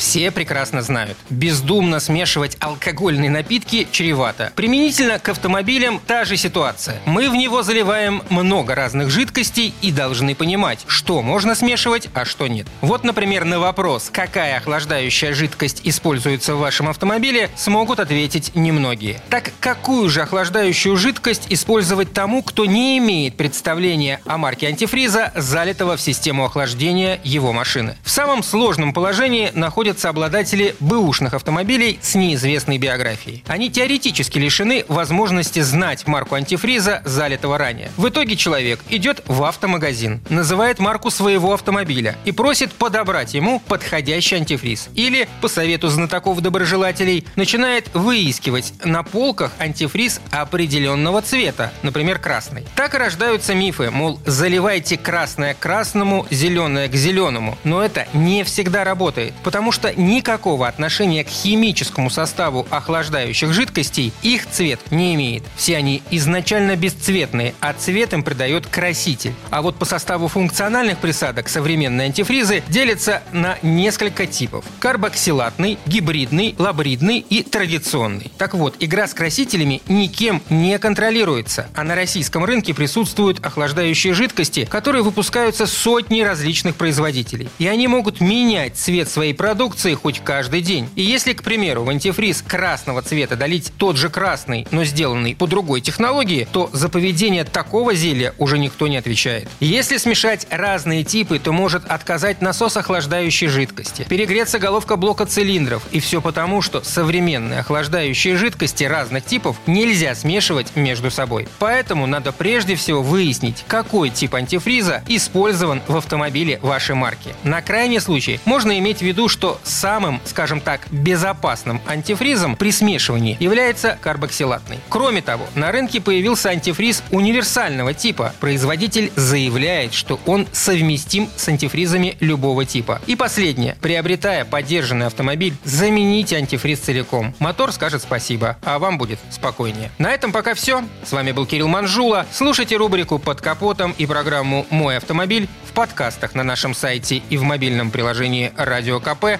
Все прекрасно знают. Бездумно смешивать алкогольные напитки чревато. Применительно к автомобилям та же ситуация. Мы в него заливаем много разных жидкостей и должны понимать, что можно смешивать, а что нет. Вот, например, на вопрос, какая охлаждающая жидкость используется в вашем автомобиле, смогут ответить немногие. Так какую же охлаждающую жидкость использовать тому, кто не имеет представления о марке антифриза, залитого в систему охлаждения его машины? В самом сложном положении находится находятся обладатели бэушных автомобилей с неизвестной биографией. Они теоретически лишены возможности знать марку антифриза, залитого ранее. В итоге человек идет в автомагазин, называет марку своего автомобиля и просит подобрать ему подходящий антифриз. Или, по совету знатоков-доброжелателей, начинает выискивать на полках антифриз определенного цвета, например, красный. Так и рождаются мифы, мол, заливайте красное к красному, зеленое к зеленому. Но это не всегда работает, потому что что никакого отношения к химическому составу охлаждающих жидкостей их цвет не имеет. Все они изначально бесцветные, а цвет им придает краситель. А вот по составу функциональных присадок современные антифризы делятся на несколько типов. Карбоксилатный, гибридный, лабридный и традиционный. Так вот, игра с красителями никем не контролируется, а на российском рынке присутствуют охлаждающие жидкости, которые выпускаются сотни различных производителей. И они могут менять цвет своей продукции продукции хоть каждый день. И если, к примеру, в антифриз красного цвета долить тот же красный, но сделанный по другой технологии, то за поведение такого зелья уже никто не отвечает. Если смешать разные типы, то может отказать насос охлаждающей жидкости, перегреться головка блока цилиндров. И все потому, что современные охлаждающие жидкости разных типов нельзя смешивать между собой. Поэтому надо прежде всего выяснить, какой тип антифриза использован в автомобиле вашей марки. На крайний случай можно иметь в виду, что самым, скажем так, безопасным антифризом при смешивании является карбоксилатный. Кроме того, на рынке появился антифриз универсального типа. Производитель заявляет, что он совместим с антифризами любого типа. И последнее. Приобретая поддержанный автомобиль, замените антифриз целиком. Мотор скажет спасибо, а вам будет спокойнее. На этом пока все. С вами был Кирилл Манжула. Слушайте рубрику «Под капотом» и программу «Мой автомобиль» в подкастах на нашем сайте и в мобильном приложении «Радио КП»,